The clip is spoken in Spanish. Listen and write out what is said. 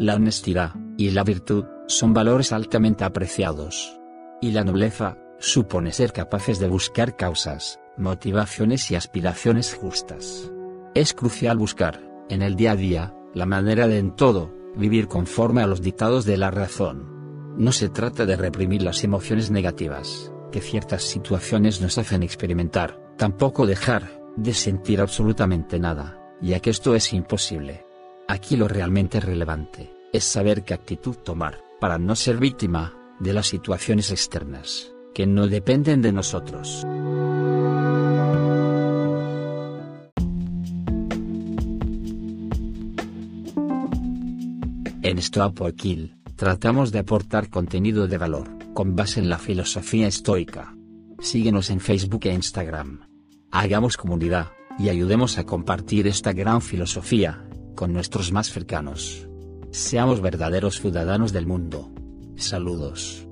La honestidad, y la virtud, son valores altamente apreciados. Y la nobleza, supone ser capaces de buscar causas, motivaciones y aspiraciones justas. Es crucial buscar, en el día a día, la manera de en todo, vivir conforme a los dictados de la razón. No se trata de reprimir las emociones negativas, que ciertas situaciones nos hacen experimentar, tampoco dejar, de sentir absolutamente nada, ya que esto es imposible. Aquí lo realmente relevante, es saber qué actitud tomar, para no ser víctima, de las situaciones externas, que no dependen de nosotros. En Stop tratamos de aportar contenido de valor, con base en la filosofía estoica. Síguenos en Facebook e Instagram. Hagamos comunidad, y ayudemos a compartir esta gran filosofía, con nuestros más cercanos. Seamos verdaderos ciudadanos del mundo. Saludos.